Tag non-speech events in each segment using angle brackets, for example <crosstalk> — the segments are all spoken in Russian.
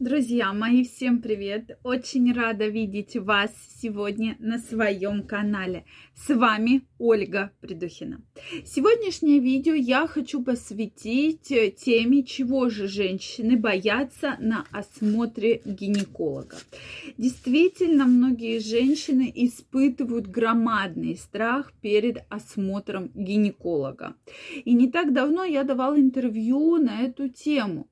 Друзья мои, всем привет! Очень рада видеть вас сегодня на своем канале. С вами Ольга Придухина. Сегодняшнее видео я хочу посвятить теме, чего же женщины боятся на осмотре гинеколога. Действительно, многие женщины испытывают громадный страх перед осмотром гинеколога. И не так давно я давала интервью на эту тему.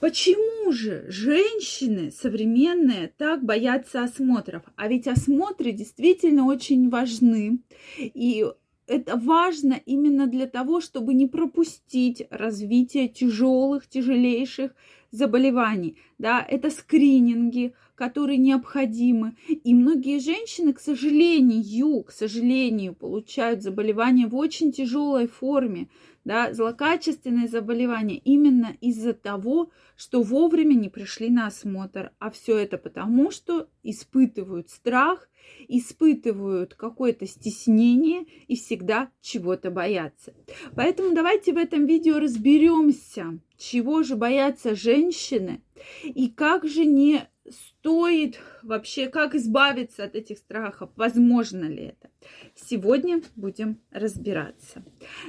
Почему же женщины современные так боятся осмотров? А ведь осмотры действительно очень важны. И это важно именно для того, чтобы не пропустить развитие тяжелых, тяжелейших заболеваний. Да, это скрининги, которые необходимы. И многие женщины, к сожалению, к сожалению, получают заболевания в очень тяжелой форме, да, злокачественные заболевания именно из-за того, что вовремя не пришли на осмотр. А все это потому, что испытывают страх, испытывают какое-то стеснение и всегда чего-то боятся. Поэтому давайте в этом видео разберемся, чего же боятся женщины и как же не стоит вообще, как избавиться от этих страхов, возможно ли это. Сегодня будем разбираться.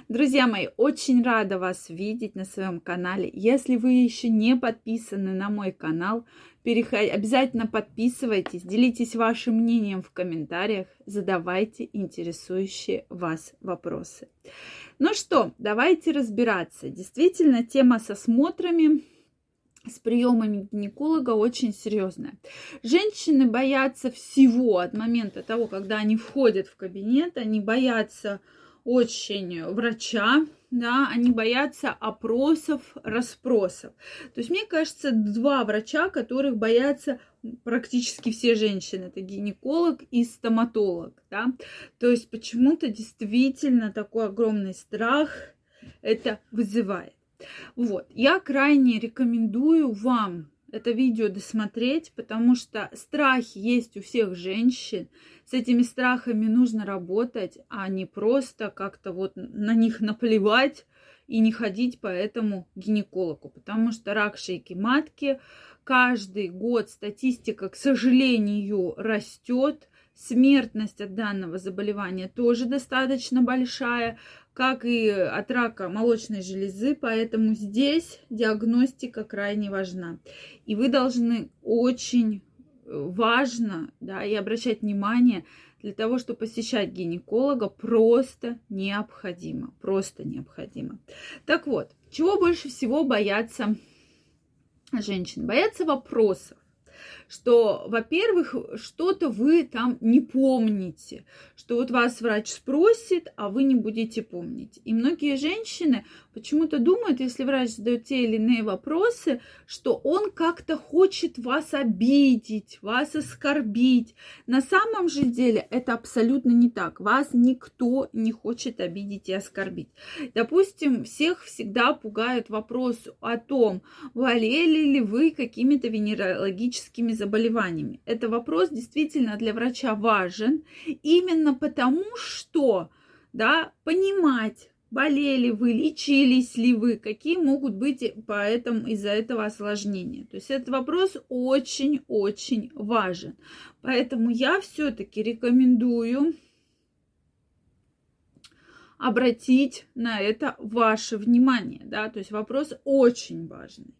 Друзья мои, очень рада вас видеть на своем канале. Если вы еще не подписаны на мой канал, переход... обязательно подписывайтесь, делитесь вашим мнением в комментариях, задавайте интересующие вас вопросы. Ну что, давайте разбираться. Действительно, тема с осмотрами с приемами гинеколога очень серьезная. Женщины боятся всего от момента того, когда они входят в кабинет, они боятся очень врача, да, они боятся опросов, расспросов. То есть, мне кажется, два врача, которых боятся практически все женщины, это гинеколог и стоматолог, да. То есть, почему-то действительно такой огромный страх это вызывает. Вот, я крайне рекомендую вам это видео досмотреть, потому что страхи есть у всех женщин. С этими страхами нужно работать, а не просто как-то вот на них наплевать и не ходить по этому гинекологу. Потому что рак шейки матки каждый год статистика, к сожалению, растет. Смертность от данного заболевания тоже достаточно большая как и от рака молочной железы, поэтому здесь диагностика крайне важна. И вы должны очень э, важно да, и обращать внимание для того, чтобы посещать гинеколога, просто необходимо. Просто необходимо. Так вот, чего больше всего боятся женщины? Боятся вопросов что, во-первых, что-то вы там не помните, что вот вас врач спросит, а вы не будете помнить. И многие женщины почему-то думают, если врач задает те или иные вопросы, что он как-то хочет вас обидеть, вас оскорбить. На самом же деле это абсолютно не так. Вас никто не хочет обидеть и оскорбить. Допустим, всех всегда пугает вопрос о том, болели ли вы какими-то венерологическими заболеваниями. Это вопрос действительно для врача важен именно потому, что да, понимать, болели вы, лечились ли вы, какие могут быть поэтому из-за этого осложнения. То есть этот вопрос очень-очень важен. Поэтому я все-таки рекомендую обратить на это ваше внимание, да, то есть вопрос очень важный.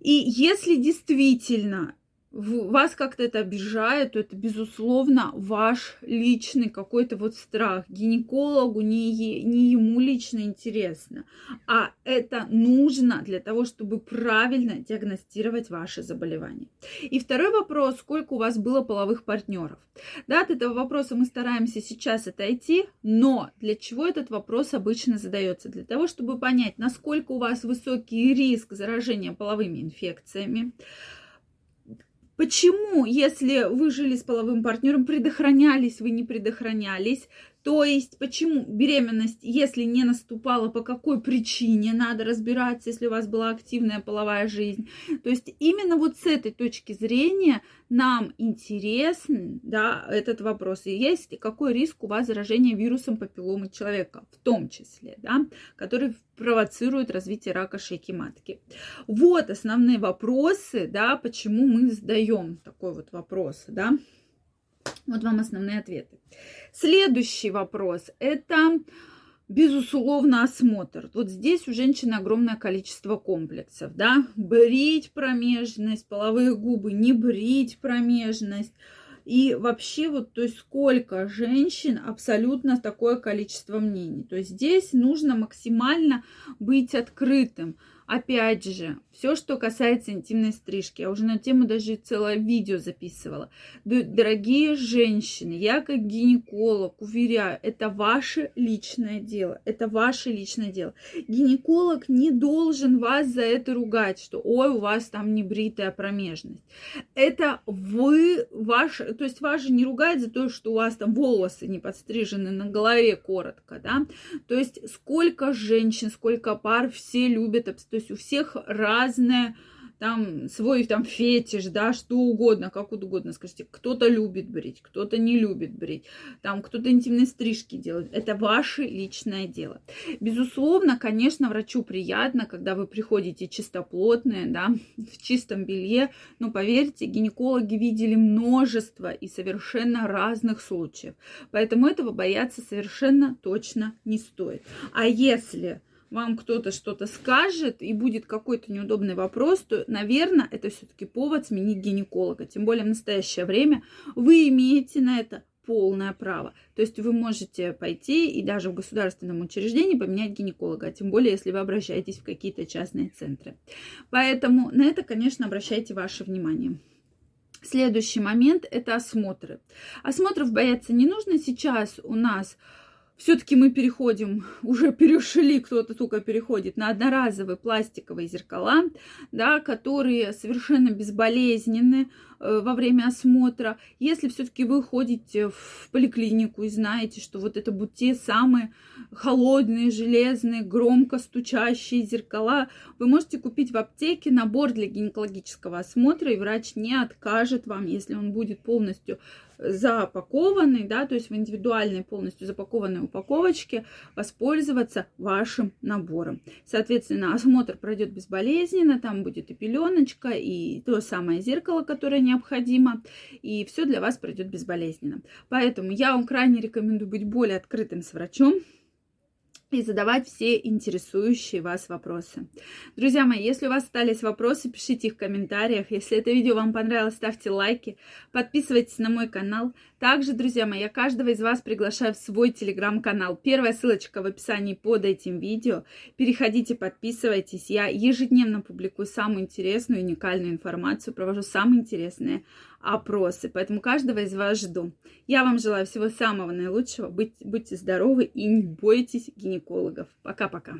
И если действительно вас как-то это обижает, то это, безусловно, ваш личный какой-то вот страх. Гинекологу не, не ему лично интересно, а это нужно для того, чтобы правильно диагностировать ваше заболевание. И второй вопрос, сколько у вас было половых партнеров. Да, от этого вопроса мы стараемся сейчас отойти, но для чего этот вопрос обычно задается? Для того, чтобы понять, насколько у вас высокий риск заражения половыми инфекциями, Почему, если вы жили с половым партнером, предохранялись вы, не предохранялись, То есть, почему беременность, если не наступала, по какой причине надо разбираться, если у вас была активная половая жизнь. То есть, именно вот с этой точки зрения нам интересен да, этот вопрос. И есть какой риск у вас заражения вирусом папилломы человека, в том числе, да, который провоцирует развитие рака шейки матки. Вот основные вопросы, да, почему мы задаем такой вот вопрос, да. Вот вам основные ответы. Следующий вопрос – это безусловно, осмотр. Вот здесь у женщины огромное количество комплексов, да, брить промежность, половые губы, не брить промежность. И вообще вот, то есть сколько женщин, абсолютно такое количество мнений. То есть здесь нужно максимально быть открытым. Опять же, все, что касается интимной стрижки, я уже на тему даже целое видео записывала. Дорогие женщины, я как гинеколог уверяю, это ваше личное дело. Это ваше личное дело. Гинеколог не должен вас за это ругать, что ой, у вас там небритая промежность. Это вы, ваш, то есть вас же не ругает за то, что у вас там волосы не подстрижены на голове коротко, да. То есть сколько женщин, сколько пар все любят, то есть у всех раз разное, там свой там фетиш, да, что угодно, как угодно, скажите, кто-то любит брить, кто-то не любит брить, там кто-то интимные стрижки делает, это ваше личное дело. Безусловно, конечно, врачу приятно, когда вы приходите чистоплотные, да, <laughs> в чистом белье, но поверьте, гинекологи видели множество и совершенно разных случаев, поэтому этого бояться совершенно точно не стоит. А если вам кто-то что-то скажет и будет какой-то неудобный вопрос, то, наверное, это все-таки повод сменить гинеколога. Тем более в настоящее время вы имеете на это полное право. То есть вы можете пойти и даже в государственном учреждении поменять гинеколога, а тем более, если вы обращаетесь в какие-то частные центры. Поэтому на это, конечно, обращайте ваше внимание. Следующий момент – это осмотры. Осмотров бояться не нужно. Сейчас у нас все-таки мы переходим, <laughs> уже перешли, кто-то только переходит на одноразовые пластиковые зеркала, да, которые совершенно безболезненны. э, во время осмотра. Если все-таки вы ходите в поликлинику и знаете, что вот это будут те самые холодные, железные, громко стучащие зеркала, вы можете купить в аптеке набор для гинекологического осмотра, и врач не откажет вам, если он будет полностью запакованный, да, то есть в индивидуальной полностью запакованной упаковочке воспользоваться вашим набором. Соответственно, осмотр пройдет безболезненно, там будет и пеленочка, и то самое зеркало, которое необходимо, и все для вас пройдет безболезненно. Поэтому я вам крайне рекомендую быть более открытым с врачом, и задавать все интересующие вас вопросы. Друзья мои, если у вас остались вопросы, пишите их в комментариях. Если это видео вам понравилось, ставьте лайки, подписывайтесь на мой канал. Также, друзья мои, я каждого из вас приглашаю в свой телеграм-канал. Первая ссылочка в описании под этим видео. Переходите, подписывайтесь. Я ежедневно публикую самую интересную, уникальную информацию, провожу самые интересные опросы. Поэтому каждого из вас жду. Я вам желаю всего самого наилучшего. Будь, будьте здоровы и не бойтесь гинекологов. Пока-пока.